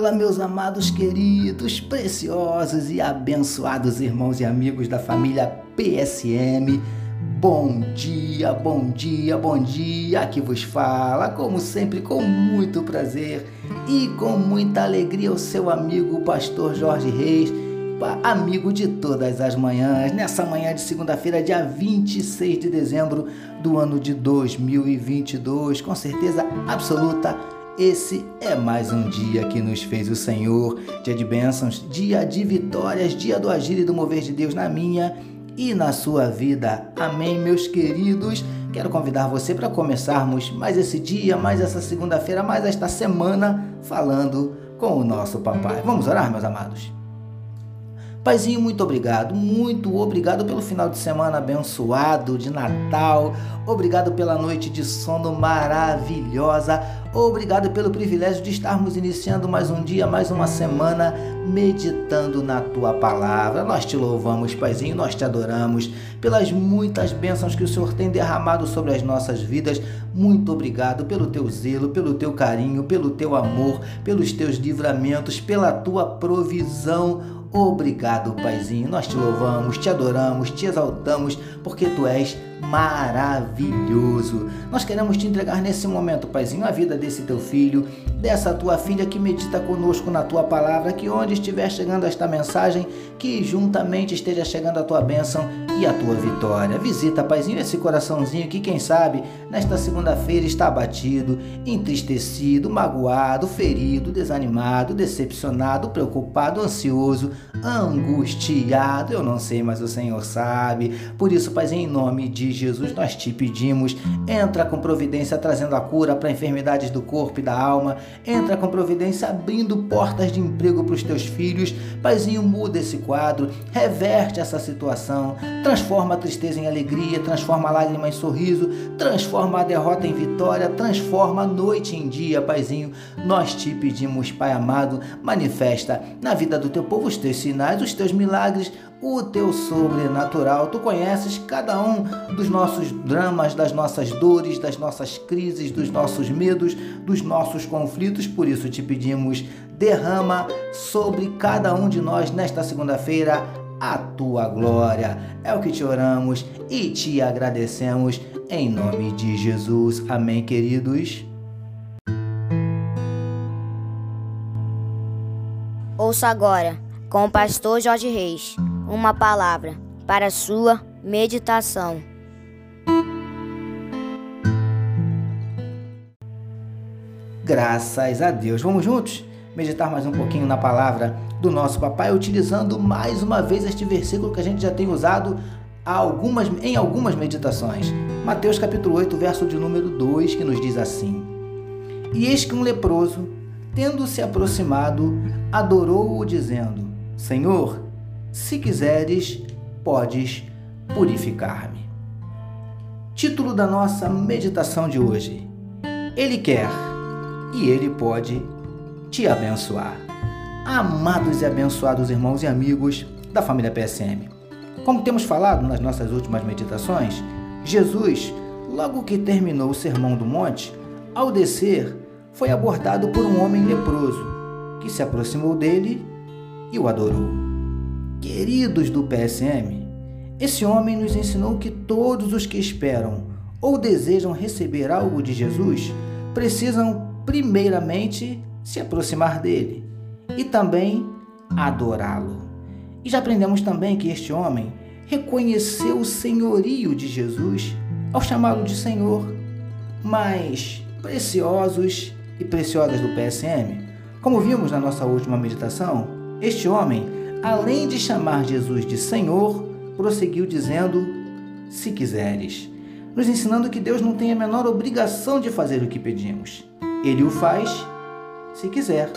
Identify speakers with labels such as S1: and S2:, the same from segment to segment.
S1: Fala, meus amados queridos, preciosos e abençoados irmãos e amigos da família PSM. Bom dia, bom dia, bom dia. Aqui vos fala, como sempre, com muito prazer e com muita alegria, o seu amigo, pastor Jorge Reis, amigo de todas as manhãs, nessa manhã de segunda-feira, dia 26 de dezembro do ano de 2022, com certeza absoluta esse é mais um dia que nos fez o Senhor, dia de bênçãos, dia de vitórias, dia do agir e do mover de Deus na minha e na sua vida. Amém, meus queridos. Quero convidar você para começarmos mais esse dia, mais essa segunda-feira, mais esta semana falando com o nosso papai. Vamos orar, meus amados. Paizinho, muito obrigado, muito obrigado pelo final de semana abençoado de Natal, obrigado pela noite de sono maravilhosa, obrigado pelo privilégio de estarmos iniciando mais um dia, mais uma semana meditando na tua palavra. Nós te louvamos, Paizinho, nós te adoramos pelas muitas bênçãos que o Senhor tem derramado sobre as nossas vidas. Muito obrigado pelo teu zelo, pelo teu carinho, pelo teu amor, pelos teus livramentos, pela tua provisão. Obrigado, Paizinho. Nós te louvamos, te adoramos, te exaltamos, porque tu és maravilhoso. Nós queremos te entregar nesse momento, Paizinho, a vida desse teu filho, dessa tua filha que medita conosco na tua palavra, que onde estiver chegando esta mensagem, que juntamente esteja chegando a tua bênção e a tua vitória. Visita, Paizinho, esse coraçãozinho que, quem sabe, nesta segunda-feira está abatido, entristecido, magoado, ferido, desanimado, decepcionado, preocupado, ansioso, angustiado. Eu não sei, mas o Senhor sabe. Por isso, Paizinho, em nome de Jesus, nós te pedimos, entra com providência trazendo a cura para enfermidades do corpo e da alma, entra com providência abrindo portas de emprego para os teus filhos. Paizinho, muda esse quadro, reverte essa situação, transforma a tristeza em alegria, transforma a lágrima em sorriso, transforma a derrota em vitória, transforma a noite em dia, Paizinho. Nós te pedimos, Pai amado, manifesta na vida do teu povo os teus sinais, os teus milagres, o teu sobrenatural. Tu conheces cada um dos nossos dramas, das nossas dores, das nossas crises, dos nossos medos, dos nossos conflitos. Por isso te pedimos, derrama sobre cada um de nós nesta segunda-feira a tua glória. É o que te oramos e te agradecemos em nome de Jesus. Amém, queridos.
S2: Ouça agora, com o pastor Jorge Reis, uma palavra para a sua meditação.
S1: Graças a Deus. Vamos juntos meditar mais um pouquinho na palavra do nosso papai, utilizando mais uma vez este versículo que a gente já tem usado algumas, em algumas meditações. Mateus capítulo 8, verso de número 2, que nos diz assim: E eis que um leproso, tendo se aproximado, adorou-o, dizendo: Senhor, se quiseres, podes purificar-me. Título da nossa meditação de hoje: Ele quer e Ele pode te abençoar. Amados e abençoados irmãos e amigos da família PSM. Como temos falado nas nossas últimas meditações, Jesus, logo que terminou o Sermão do Monte, ao descer, foi abordado por um homem leproso, que se aproximou dele e o adorou. Queridos do PSM, esse homem nos ensinou que todos os que esperam ou desejam receber algo de Jesus precisam, primeiramente, se aproximar dele e também adorá-lo. E já aprendemos também que este homem reconheceu o senhorio de Jesus ao chamá-lo de Senhor. Mas, preciosos e preciosas do PSM, como vimos na nossa última meditação, este homem além de chamar Jesus de Senhor, prosseguiu dizendo: Se quiseres, nos ensinando que Deus não tem a menor obrigação de fazer o que pedimos. Ele o faz se quiser.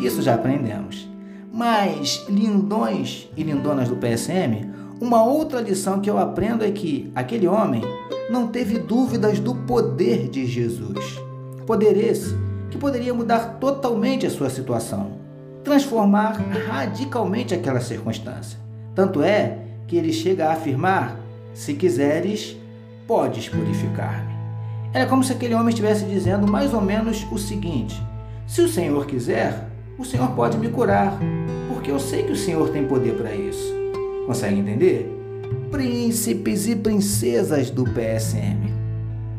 S1: Isso já aprendemos. Mas, lindões e lindonas do PSM, uma outra lição que eu aprendo é que aquele homem não teve dúvidas do poder de Jesus. Poder esse que poderia mudar totalmente a sua situação transformar radicalmente aquela circunstância. Tanto é que ele chega a afirmar: se quiseres, podes purificar-me. Era como se aquele homem estivesse dizendo mais ou menos o seguinte: se o Senhor quiser, o Senhor pode me curar, porque eu sei que o Senhor tem poder para isso. Consegue entender? Príncipes e princesas do PSM.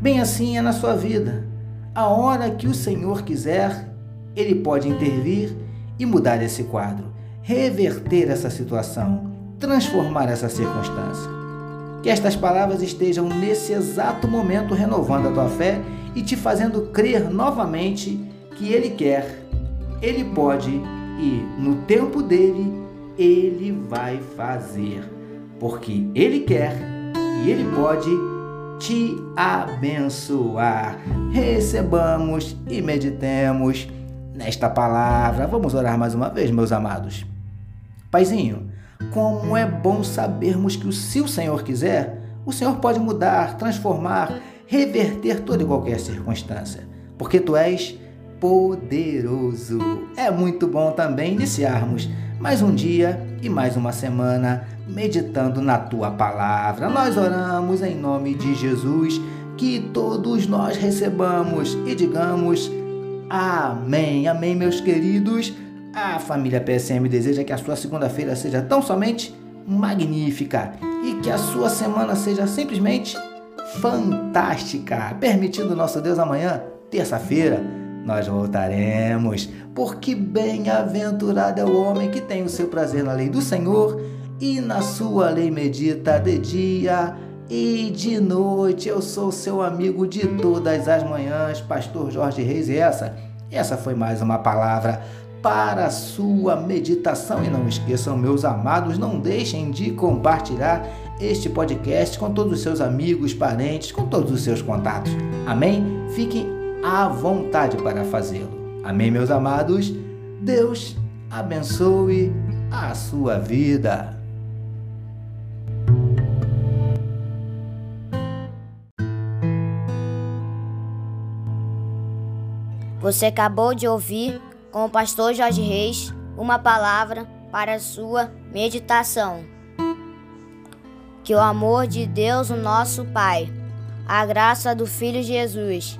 S1: Bem assim é na sua vida. A hora que o Senhor quiser, Ele pode intervir e mudar esse quadro, reverter essa situação, transformar essa circunstância. Que estas palavras estejam nesse exato momento renovando a tua fé e te fazendo crer novamente que Ele quer, Ele pode e no tempo dele Ele vai fazer. Porque Ele quer e Ele pode te abençoar. Recebamos e meditemos nesta palavra. Vamos orar mais uma vez, meus amados. Paizinho, como é bom sabermos que se o Senhor quiser, o Senhor pode mudar, transformar, reverter toda e qualquer circunstância, porque tu és poderoso. É muito bom também iniciarmos mais um dia e mais uma semana meditando na tua palavra. Nós oramos em nome de Jesus, que todos nós recebamos e digamos amém. Amém, meus queridos. A família PSM deseja que a sua segunda-feira seja tão somente magnífica e que a sua semana seja simplesmente fantástica. Permitindo nosso Deus amanhã, terça-feira, nós voltaremos, porque bem-aventurado é o homem que tem o seu prazer na lei do Senhor e na sua lei medita de dia e de noite. Eu sou seu amigo de todas as manhãs, pastor Jorge Reis, e essa, essa foi mais uma palavra para a sua meditação. E não esqueçam, meus amados, não deixem de compartilhar este podcast com todos os seus amigos, parentes, com todos os seus contatos. Amém? Fiquem à vontade para fazê-lo. Amém, meus amados? Deus abençoe a sua vida.
S2: Você acabou de ouvir com o pastor Jorge Reis uma palavra para a sua meditação. Que o amor de Deus, o nosso Pai, a graça do Filho Jesus